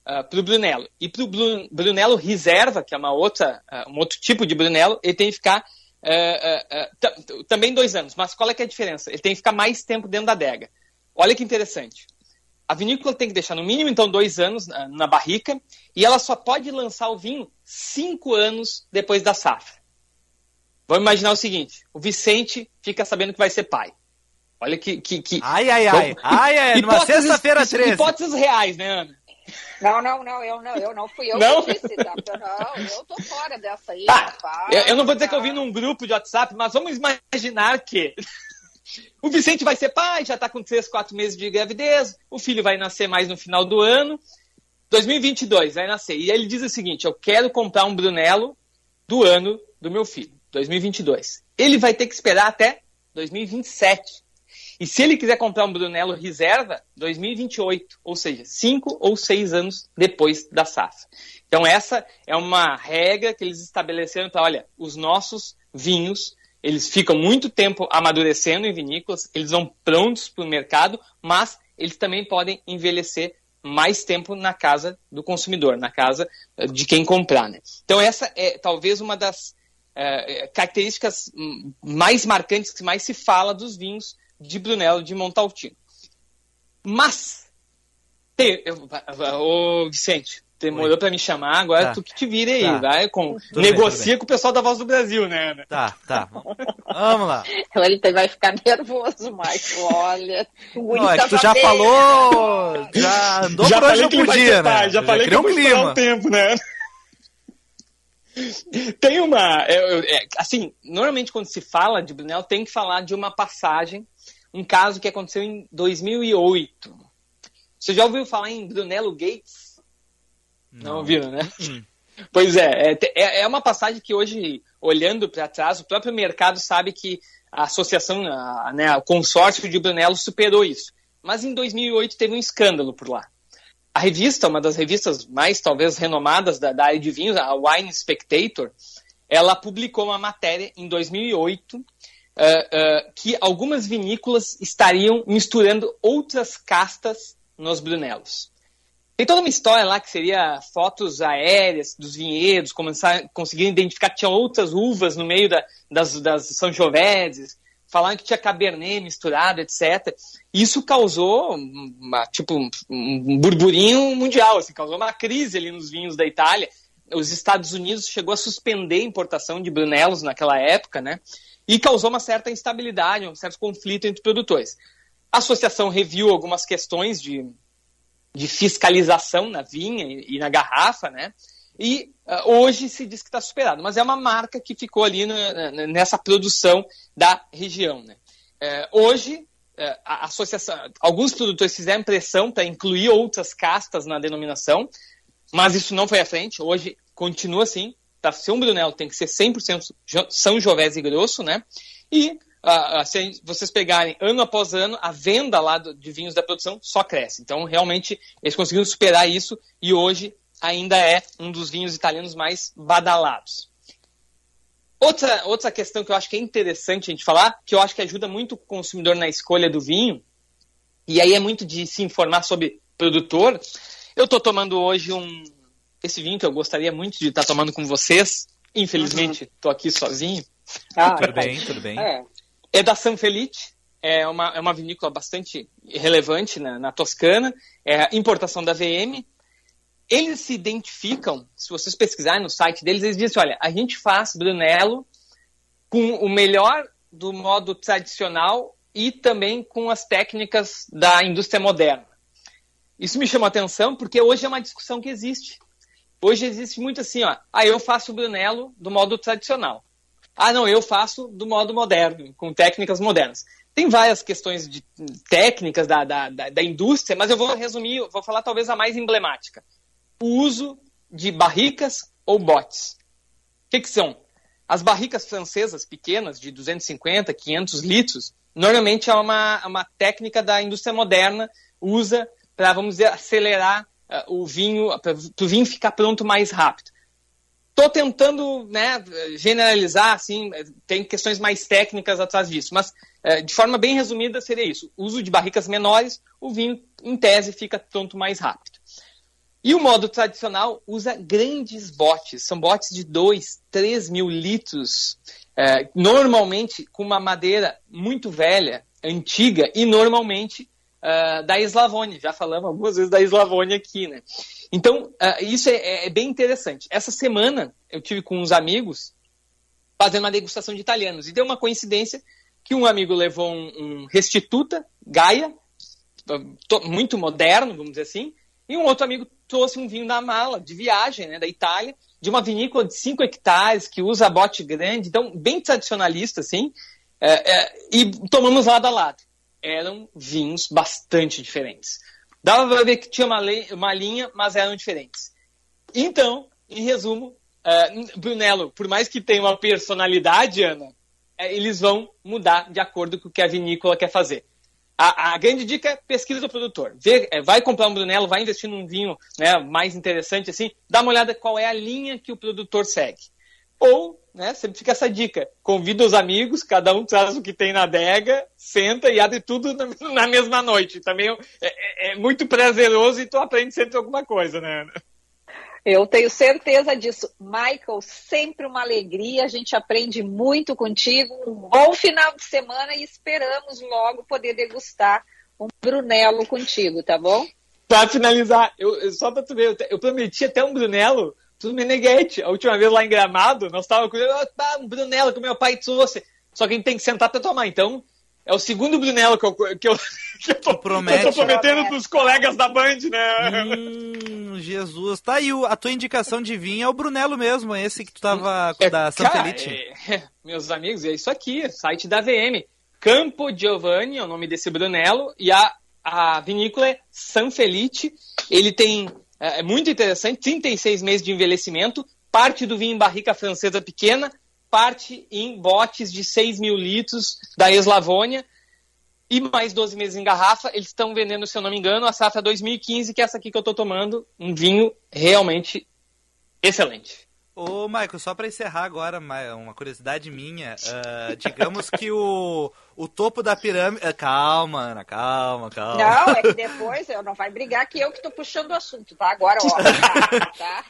uh, ah, para o Brunello. E para o Brunello Reserva, que é uma outra, uh, um outro tipo de Brunello, ele tem que ficar uh, também dois anos. Mas qual é, é a diferença? Ele tem que ficar mais tempo dentro da adega. Olha que interessante. A vinícola tem que deixar no mínimo, então, dois anos na, na barrica, e ela só pode lançar o vinho cinco anos depois da safra. Vamos imaginar o seguinte: o Vicente fica sabendo que vai ser pai. Olha que. que, que... Ai, ai, ai. ai, ai, *laughs* numa sexta-feira 13. Hipóteses reais, né, Ana? Não, não, não, eu não, eu não fui eu não? que disse, tá? Não, eu tô fora dessa aí. Tá. eu, eu, não vou dizer que eu vi num grupo de WhatsApp, mas vamos imaginar que *laughs* o Vicente vai ser pai, já tá com 3, 4 meses de gravidez, o filho vai nascer mais no final do ano. 2022 vai nascer. E ele diz o seguinte: eu quero comprar um Brunello do ano do meu filho, 2022. Ele vai ter que esperar até 2027 e se ele quiser comprar um Brunello reserva, 2028, ou seja, cinco ou seis anos depois da safra. Então essa é uma regra que eles estabeleceram para, olha, os nossos vinhos, eles ficam muito tempo amadurecendo em vinícolas, eles vão prontos para o mercado, mas eles também podem envelhecer mais tempo na casa do consumidor, na casa eh, de quem comprar. Né? Então essa é talvez uma das é, características mais marcantes que mais se fala dos vinhos de Brunello de Montaltino. Mas, tem, eu, ô Vicente, demorou para me chamar, agora tá. tu que te vire aí, tá. vai, com, negocia bem, com o pessoal da Voz do Brasil, né? Tá, tá. Vamos lá. *laughs* Ele vai ficar nervoso, mais, olha. *laughs* Não, é que tu já falou, *laughs* já andou já por onde eu podia, né? Já, já falei que eu um clima. um tempo, né? Tem uma. É, é, assim, normalmente quando se fala de Brunel, tem que falar de uma passagem um caso que aconteceu em 2008. Você já ouviu falar em Brunello Gates? Não, Não ouviram, né? Hum. *laughs* Pois é, é, é, é uma passagem que hoje, olhando para trás, o próprio mercado sabe que a associação, a, né, o consórcio de Brunello superou isso. Mas em 2008 teve um escândalo por lá. A revista, uma das revistas mais talvez renomadas da, da área de vinhos, a Wine Spectator, ela publicou uma matéria em 2008 uh, que algumas vinícolas estariam misturando outras castas nos brunelos. Tem toda uma história lá que seria fotos aéreas dos vinhedos, começar, conseguir identificar que tinha outras uvas no meio da, das, das Joveses. falaram que tinha Cabernet misturado, etc. Isso causou uma, tipo, um burburinho mundial, assim, causou uma crise ali nos vinhos da Itália. Os Estados Unidos chegou a suspender a importação de Brunelos naquela época, né? E causou uma certa instabilidade, um certo conflito entre produtores. A associação reviu algumas questões de, de fiscalização na vinha e, e na garrafa, né? E uh, hoje se diz que está superado, mas é uma marca que ficou ali na, na, nessa produção da região. Né? Uh, hoje, uh, a associação, alguns produtores fizeram pressão para incluir outras castas na denominação, mas isso não foi à frente. Hoje continua assim. Para ser um Brunello tem que ser 100% São Jovés e Grosso, né? E se vocês pegarem ano após ano, a venda lá de vinhos da produção só cresce. Então, realmente, eles conseguiram superar isso e hoje ainda é um dos vinhos italianos mais badalados. Outra, outra questão que eu acho que é interessante a gente falar, que eu acho que ajuda muito o consumidor na escolha do vinho, e aí é muito de se informar sobre produtor. Eu estou tomando hoje um esse vinho que eu gostaria muito de estar tá tomando com vocês. Infelizmente, estou uhum. aqui sozinho. Ah, tudo bem, tudo bem. É, é da San Felice, é uma, é uma vinícola bastante relevante na, na Toscana, é importação da VM, eles se identificam, se vocês pesquisarem no site deles, eles dizem, olha, a gente faz Brunello com o melhor do modo tradicional e também com as técnicas da indústria moderna. Isso me chama atenção porque hoje é uma discussão que existe. Hoje existe muito assim, ó, ah, eu faço o Brunello do modo tradicional. Ah, não, eu faço do modo moderno, com técnicas modernas. Tem várias questões de técnicas da, da, da, da indústria, mas eu vou resumir, vou falar talvez a mais emblemática o uso de barricas ou botes. O que, que são? As barricas francesas pequenas, de 250, 500 litros, normalmente é uma, uma técnica da indústria moderna, usa para, vamos dizer, acelerar o vinho, para o vinho ficar pronto mais rápido. Estou tentando né, generalizar, assim, tem questões mais técnicas atrás disso, mas uh, de forma bem resumida seria isso. Uso de barricas menores, o vinho, em tese, fica pronto mais rápido. E o modo tradicional usa grandes botes, são botes de 2, 3 mil litros, é, normalmente com uma madeira muito velha, antiga e normalmente uh, da Eslavônia. Já falamos algumas vezes da Eslavônia aqui, né? Então, uh, isso é, é, bem interessante. Essa semana eu tive com uns amigos fazendo uma degustação de italianos e deu uma coincidência que um amigo levou um, um Restituta Gaia, muito moderno, vamos dizer assim, e um outro amigo trouxe um vinho da mala, de viagem, né, da Itália, de uma vinícola de 5 hectares, que usa bote grande, então bem tradicionalista, assim, é, é, e tomamos lado a lado. Eram vinhos bastante diferentes. Dava para ver que tinha uma, uma, linha, mas eram diferentes. Então, em resumo, uh, Brunello, por mais que tenha uma personalidade, Ana, é, eles vão mudar de acordo com o que a vinícola quer fazer. A, a, grande dica é pesquisa do produtor. Vê, é, vai comprar um Brunello, vai investir num vinho né, mais interessante assim, dá uma olhada qual é a linha que o produtor segue. Ou, né, sempre fica essa dica, convida os amigos, cada um traz o que tem na adega, senta e abre tudo na, *laughs* mesma noite. Também é, é, é muito prazeroso e tu aprende sempre alguma coisa, né? Eu tenho certeza disso. Michael, sempre uma alegria, a gente aprende muito contigo. Um bom final de semana e esperamos logo poder degustar um Brunello contigo, tá bom? Para finalizar, eu, só para tu ver, eu, eu prometi até um Brunello pro Meneghetti. A última vez lá em Gramado, nós estávamos com ah, um Brunello que o meu pai trouxe. Só que a gente tem que sentar para tomar. Então, é o segundo Brunello que eu, que eu, *laughs* que eu, tô, Promete. Que eu tô prometendo pros colegas da Band, né? Hum, Jesus. Tá aí, a tua indicação de vinho é o Brunello mesmo, esse que tu tava é, da Santa Elite. É, meus amigos, é isso aqui, site da VM. Campo Giovanni é o nome desse Brunello e a, a vinícola é San Felice. Ele tem, é, é muito interessante, 36 meses de envelhecimento, parte do vinho em barrica francesa pequena, parte em botes de 6 mil litros da Eslavônia e mais 12 meses em garrafa. Eles estão vendendo, se eu não me engano, a safra 2015, que é essa aqui que eu estou tomando, um vinho realmente excelente. Ô, Michael, só para encerrar agora, uma curiosidade minha. Uh, digamos que o, o topo da pirâmide. Uh, calma, Ana, calma, calma. Não, é que *laughs* depois eu não vai brigar que eu que tô puxando o assunto, tá? Agora, ó. *laughs* tá?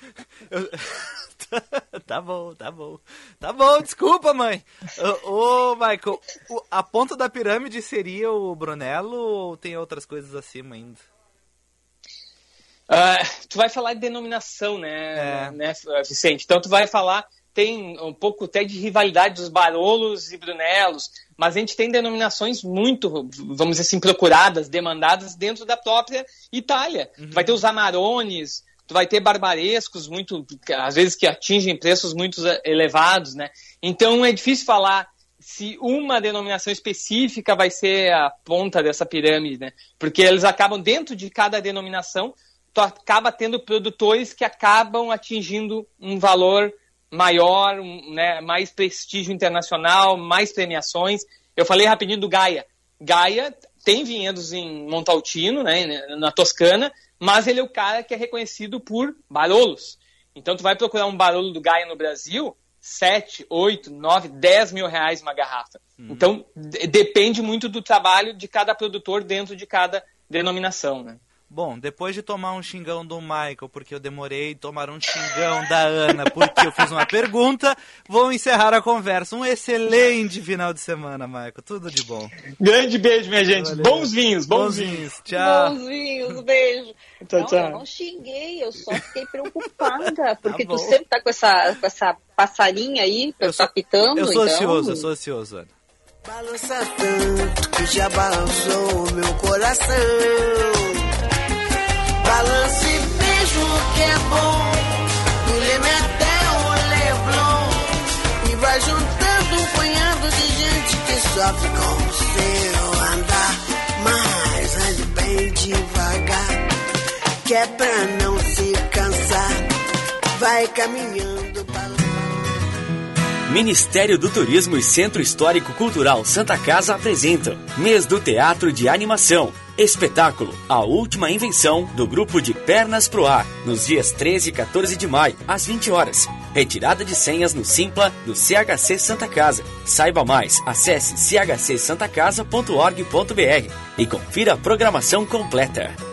Eu, *laughs* tá bom, tá bom. Tá bom, desculpa, mãe. Ô, ô Michael, a ponta da pirâmide seria o Brunello ou tem outras coisas acima ainda? Uh, tu vai falar de denominação, né, é. né, Vicente? Então tu vai falar, tem um pouco até de rivalidade dos Barolos e Brunelos, mas a gente tem denominações muito, vamos dizer assim, procuradas, demandadas dentro da própria Itália. Uhum. Tu vai ter os Amarones, tu vai ter barbarescos muito, às vezes que atingem preços muito elevados, né? Então é difícil falar se uma denominação específica vai ser a ponta dessa pirâmide, né? Porque eles acabam dentro de cada denominação tu acaba tendo produtores que acabam atingindo um valor maior, né, mais prestígio internacional, mais premiações. Eu falei rapidinho do Gaia. Gaia tem vinhedos em Montaltino, né, na Toscana, mas ele é o cara que é reconhecido por barolos. Então tu vai procurar um barolo do Gaia no Brasil, 7, 8, 9, 10 mil reais uma garrafa. Uhum. Então depende muito do trabalho de cada produtor dentro de cada denominação, né? Bom, depois de tomar um xingão do Michael, porque eu demorei, tomar um xingão da Ana, porque eu fiz uma pergunta, vou encerrar a conversa. Um excelente final de semana, Michael. Tudo de bom. Grande beijo, minha gente. Valeu. Bons vinhos, bons, bons vinhos. vinhos. Tchau. Bons vinhos, beijo. Tchau, não, tchau. eu não xinguei, eu só fiquei preocupada, tá porque tá tu sempre tá com essa, com essa passarinha aí, eu tá pitando. Eu sou então... ansioso, eu sou ansioso, Ana. Balança tanto que já balançou meu coração. Balance mesmo que é bom. Do Leme até o Leblon. E vai juntando um punhado de gente que sofre com o seu andar. Mas ande bem devagar. Que é pra não se cansar. Vai caminhando, balançando. Ministério do Turismo e Centro Histórico Cultural Santa Casa apresentam Mês do Teatro de Animação. Espetáculo A Última Invenção do grupo de Pernas pro Ar, nos dias 13 e 14 de maio, às 20 horas. Retirada de senhas no Simpla do CHC Santa Casa. Saiba mais, acesse chcsantacasa.org.br e confira a programação completa.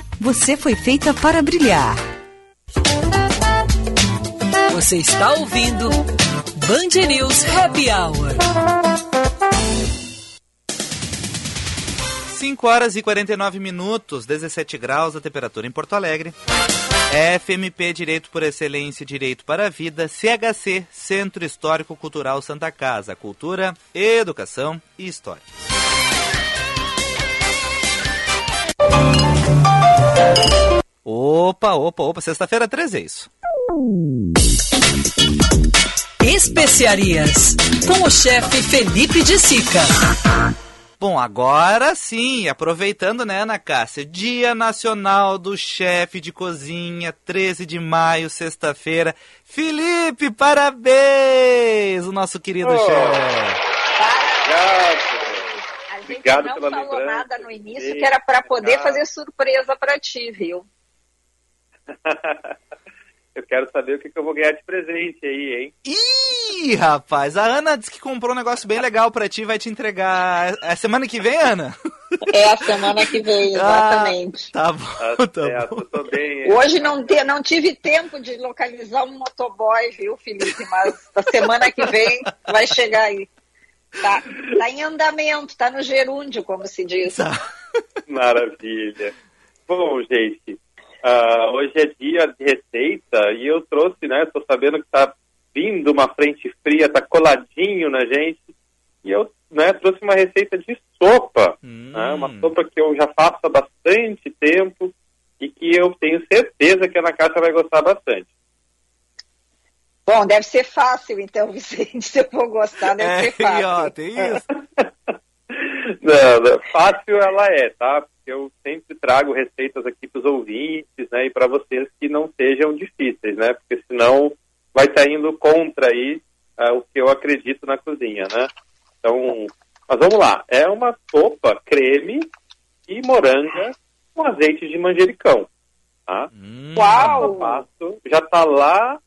você foi feita para brilhar. Você está ouvindo Band News Happy Hour. 5 horas e 49 minutos, 17 graus a temperatura em Porto Alegre. FMP Direito por Excelência Direito para a Vida, CHC Centro Histórico Cultural Santa Casa, Cultura, Educação e História. Opa, opa, opa, sexta-feira 13 é isso. Especiarias, com o chefe Felipe de Sica. Bom, agora sim, aproveitando, né, Ana Cássia, Dia Nacional do Chefe de Cozinha, 13 de maio, sexta-feira. Felipe, parabéns! O nosso querido oh. chefe. Obrigado não pela falou lembrança. nada no início que era para poder fazer surpresa para ti, viu? *laughs* eu quero saber o que, que, eu vou ganhar de presente aí, hein? Ih, rapaz, a Ana disse que comprou um negócio bem legal para ti, vai te entregar. É semana que vem, Ana? *laughs* É a semana que vem, ah, exatamente. Ah, tá bom, tá é, bom. Tô bem, Hoje não, te, não tive tempo de localizar um motoboy, viu, Felipe? Mas a semana que vem vai chegar aí. Tá, tá em andamento, tá no gerúndio, como se diz. Tá. Maravilha. Bom, gente, uh, hoje é dia de receita e eu trouxe, né? Tô sabendo que tá vindo uma frente fria, tá coladinho na gente. E eu né, trouxe uma receita de sopa. Hum. Né, uma sopa que eu já faço há bastante tempo e que eu tenho certeza que a Ana Cássia vai gostar bastante. Bom, deve ser fácil, então, *laughs* Vicente. Se eu for gostar, deve é, *laughs* ser fácil. Ó, tem isso. *laughs* não, não, fácil ela é, tá? Porque eu sempre trago receitas aqui para os ouvintes, né? E para vocês que não sejam difíceis, né? Porque senão vai estar indo contra aí uh, o que eu acredito na cozinha, né? Então, mas vamos lá. É uma sopa creme e moranga com azeite de manjericão. Tá? Hum. Uau! Passo, já está lá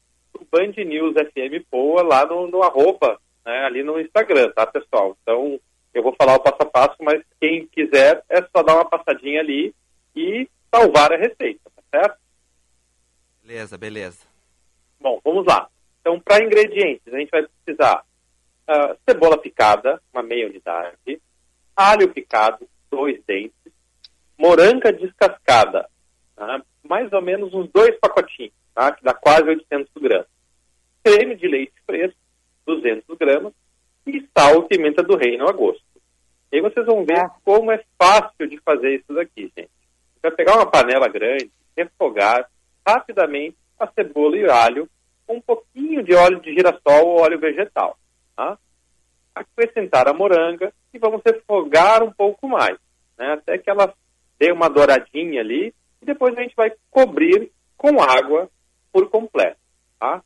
Band News FM Poa, lá no, no arroba, né, ali no Instagram, tá, pessoal? Então, eu vou falar o passo a passo, mas quem quiser é só dar uma passadinha ali e salvar a receita, tá certo? Beleza, beleza. Bom, vamos lá. Então, para ingredientes, a gente vai precisar uh, cebola picada, uma meia unidade, alho picado, dois dentes, moranga descascada, tá? mais ou menos uns dois pacotinhos, tá? que dá quase 800 gramas, creme de leite fresco, 200 gramas, e sal e pimenta do reino a gosto. E aí vocês vão ver ah. como é fácil de fazer isso daqui, gente. Você vai pegar uma panela grande, refogar rapidamente a cebola e o alho com um pouquinho de óleo de girassol ou óleo vegetal. Tá? Acrescentar a moranga e vamos refogar um pouco mais, né? até que ela dê uma douradinha ali e depois a gente vai cobrir com água por completo. Tá?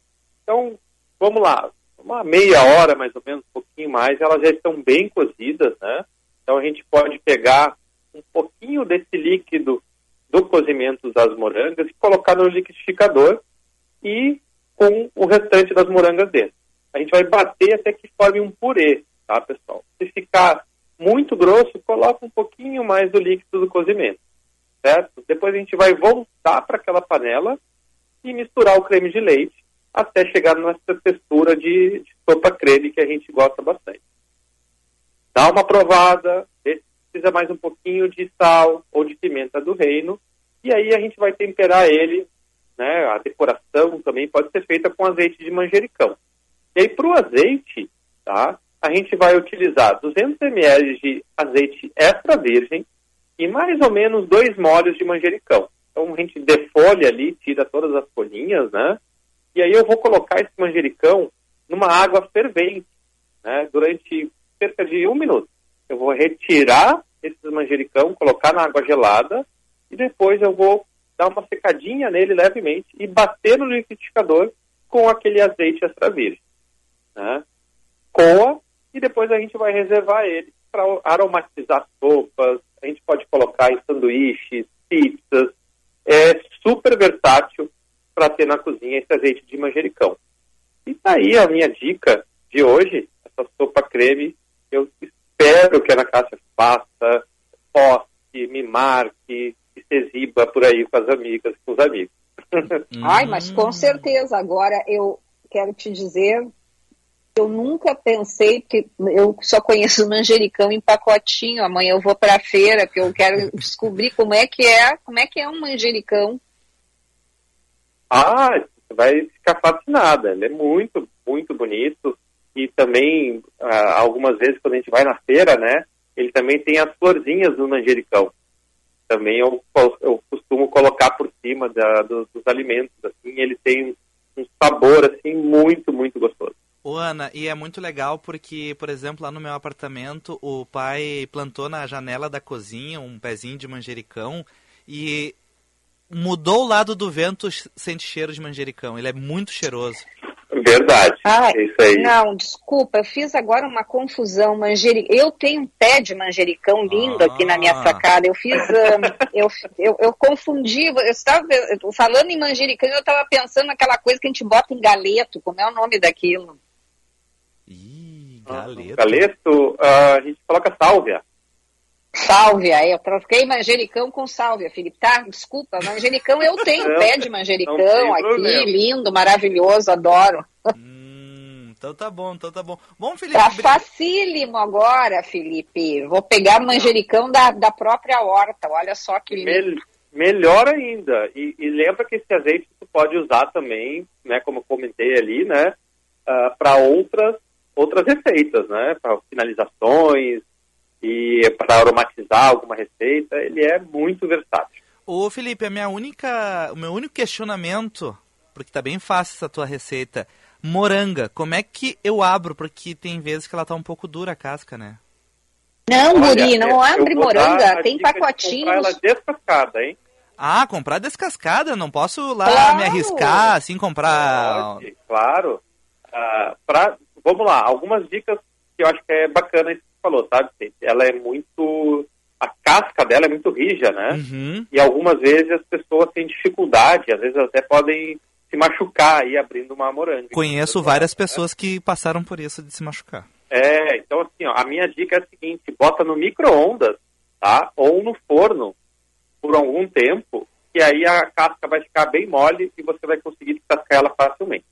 Então, vamos lá, uma meia hora mais ou menos, um pouquinho mais, elas já estão bem cozidas, né? Então a gente pode pegar um pouquinho desse líquido do cozimento das morangas e colocar no liquidificador e com o restante das morangas dentro. A gente vai bater até que forme um purê, tá, pessoal? Se ficar muito grosso, coloca um pouquinho mais do líquido do cozimento, certo? Depois a gente vai voltar para aquela panela e misturar o creme de leite até chegar nessa textura de, de sopa creme que a gente gosta bastante. Dá uma provada, precisa mais um pouquinho de sal ou de pimenta do reino, e aí a gente vai temperar ele, né? A decoração também pode ser feita com azeite de manjericão. E aí para o azeite, tá? A gente vai utilizar 200 ml de azeite extra virgem e mais ou menos dois molhos de manjericão. Então a gente defolha ali, tira todas as folhinhas, né? E aí eu vou colocar esse manjericão numa água fervente, né, durante cerca de um minuto. Eu vou retirar esse manjericão, colocar na água gelada e depois eu vou dar uma secadinha nele levemente e bater no liquidificador com aquele azeite extra virgem. Né? Coa e depois a gente vai reservar ele para aromatizar sopas, a gente pode colocar em sanduíches, pizzas. É super versátil para ter na cozinha esse azeite de manjericão. E tá aí a minha dica de hoje, essa sopa creme. Eu espero que a Ana Cássia faça, poste, me marque, e se exiba por aí com as amigas, com os amigos. *laughs* Ai, mas com certeza. Agora eu quero te dizer eu nunca pensei que eu só conheço manjericão em pacotinho. Amanhã eu vou para a feira que eu quero descobrir como é que é, como é que é um manjericão. Ah, você vai ficar fascinada. Ele é muito, muito bonito. E também, ah, algumas vezes, quando a gente vai na feira, né? Ele também tem as florzinhas do manjericão. Também eu, eu costumo colocar por cima da, dos, alimentos, assim. Ele tem um sabor, assim, muito, muito gostoso. Ô, Ana, e é muito legal porque, por exemplo, lá no meu apartamento, o pai plantou na janela da cozinha um pezinho de manjericão e mudou o lado do vento, sente cheiro de manjericão. Ele é muito cheiroso. Verdade. Ah, é isso aí. Não, desculpa, eu fiz agora uma confusão. Manjeri... Eu tenho um pé de manjericão lindo ah. aqui na minha ah. sacada. Eu fiz. Um, *laughs* eu, eu, eu, confundi. Eu estava falando em manjericão, eu estava pensando naquela coisa que a gente bota em galeto. Como é o nome daquilo? Ih, galeto. Galeto, uh, a gente coloca sálvia. Sálvia, eu troquei manjericão com sálvia, Felipe. Tá, desculpa, manjericão eu tenho não, pé de manjericão aqui, problema. lindo, maravilhoso, adoro. Hum, então tá bom, então tá bom. Bom, Felipe. Tá facílimo agora, Felipe. Vou pegar manjericão da, da própria horta, olha só que lindo. melhor ainda. E, e, lembra que esse azeite tu pode usar também, né, como eu comentei ali, né, uh, ah, para outras outras receitas, né, para finalizações, e para aromatizar alguma receita, ele é muito versátil. Ô Felipe, a minha única, o meu único questionamento, porque tá bem fácil essa tua receita, moranga, como é que eu abro? Porque tem vezes que ela tá um pouco dura a casca, né? Não, Olha, Guri, não abre moranga, tem pacotinhos. ela descascada, hein? Ah, comprar descascada? Não posso lá claro. me arriscar, assim, comprar... Pode claro. Uh, pra, vamos lá, algumas dicas que eu acho que é bacana falou, sabe? Ela é muito. A casca dela é muito rija, né? Uhum. E algumas vezes as pessoas têm dificuldade, às vezes até podem se machucar aí abrindo uma moranga. Conheço várias pessoas que passaram por isso de se machucar. É, então assim, ó, a minha dica é a seguinte, bota no micro-ondas, tá? Ou no forno por algum tempo, que aí a casca vai ficar bem mole e você vai conseguir descascar ela facilmente.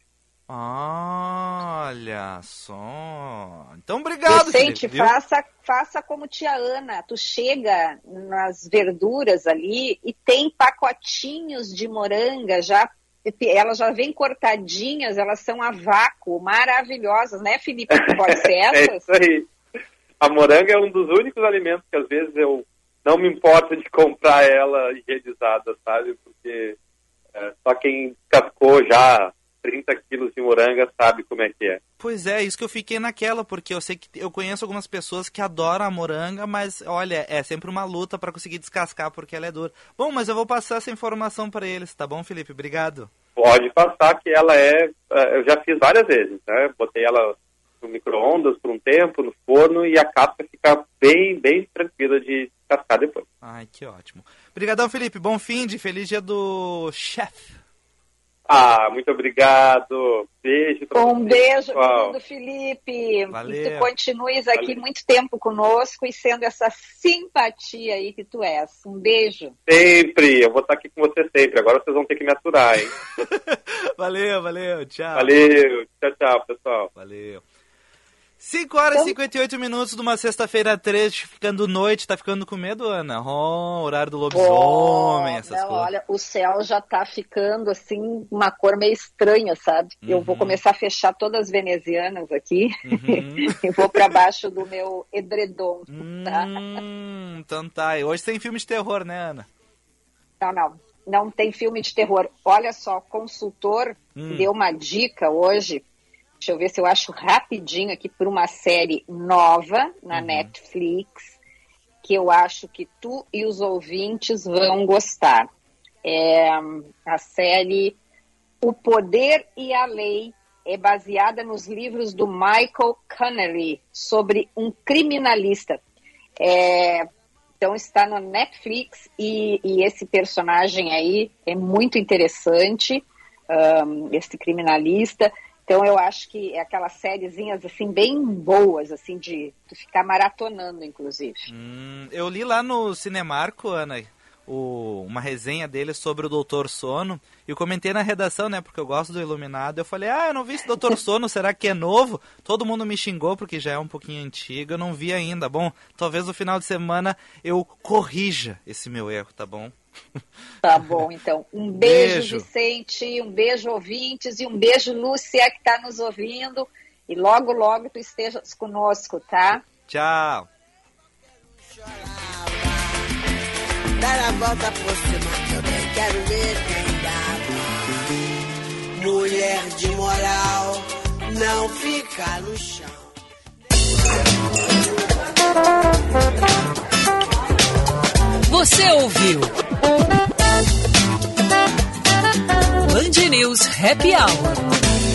Olha só. Então, obrigado, Vicente, Felipe, faça, faça como tia Ana. Tu chega nas verduras ali e tem pacotinhos de moranga já. Elas já vêm cortadinhas, elas são a vácuo, maravilhosas, né, Felipe? Pode ser *laughs* essas? é isso aí. A moranga é um dos únicos alimentos que às vezes eu não me importo de comprar ela higienizada, sabe? Porque é, só quem cascou já 30 quilos de moranga sabe como é que é. Pois é, isso que eu fiquei naquela, porque eu sei que eu conheço algumas pessoas que adoram a moranga, mas olha, é sempre uma luta para conseguir descascar porque ela é dura. Bom, mas eu vou passar essa informação para eles, tá bom, Felipe? Obrigado. Pode passar que ela é, é eu já fiz várias vezes, né? Botei ela no micro-ondas por um tempo, no forno, e a casca fica bem, bem tranquila de descascar depois. Ai, que ótimo. Obrigadão, Felipe. Bom fim de feliz dia do chefe. Ah, muito obrigado. Beijo pra Um você, beijo, querido Felipe. Valeu. Que tu continues aqui Valeu. muito tempo conosco e sendo essa simpatia aí que tu és. Um beijo. Sempre. Eu vou estar aqui com você sempre. Agora vocês vão ter que me aturar, hein? *laughs* valeu, valeu. Tchau. Valeu. Tchau, tchau, pessoal. Valeu. 5 horas e 58 minutos de uma sexta-feira 13, ficando noite, tá ficando com medo, Ana? Oh, horário do lobisomem, Oh, essas não, coisas. Olha, o céu já tá ficando assim, uma cor meio estranha, sabe? Eu vou Uhum. começar a fechar todas as venezianas aqui Uhum. *laughs* e vou para baixo do meu edredom. Tá? Hum, então tá. E hoje tem filme de terror, né, Ana? Não, não. Não tem filme de terror. Olha só, o consultor Hum. deu uma dica hoje. Deixa eu ver se eu acho rapidinho aqui por uma série nova na Uhum. Netflix, que eu acho que tu e os ouvintes vão gostar. É a série O Poder e a Lei é baseada nos livros do Michael Connery sobre um criminalista. É, então está no Netflix e, e esse personagem aí é muito interessante, um, esse criminalista. Então eu acho que é aquelas sériezinhas assim bem boas, assim de tu ficar maratonando, inclusive. Hum, eu li lá no Cinemarco, Ana, o- uma resenha dele sobre o Doutor Sono. E eu comentei na redação, né? Porque eu gosto do Iluminado. Eu falei, ah, eu não vi esse Doutor *laughs* Sono, será que é novo? Todo mundo me xingou porque já é um pouquinho antigo, eu não vi ainda. Bom, talvez no final de semana eu corrija esse meu erro, tá bom? *laughs* Tá bom, então. Um beijo, Beijo. Vicente, um beijo, ouvintes, e um beijo, Lúcia, que está nos ouvindo. E logo, logo tu estejas conosco, tá? Tchau. Dar a volta por cima, também quero ver quem dá. Mulher de moral, não fica no chão. Você ouviu? Band News Happy Hour.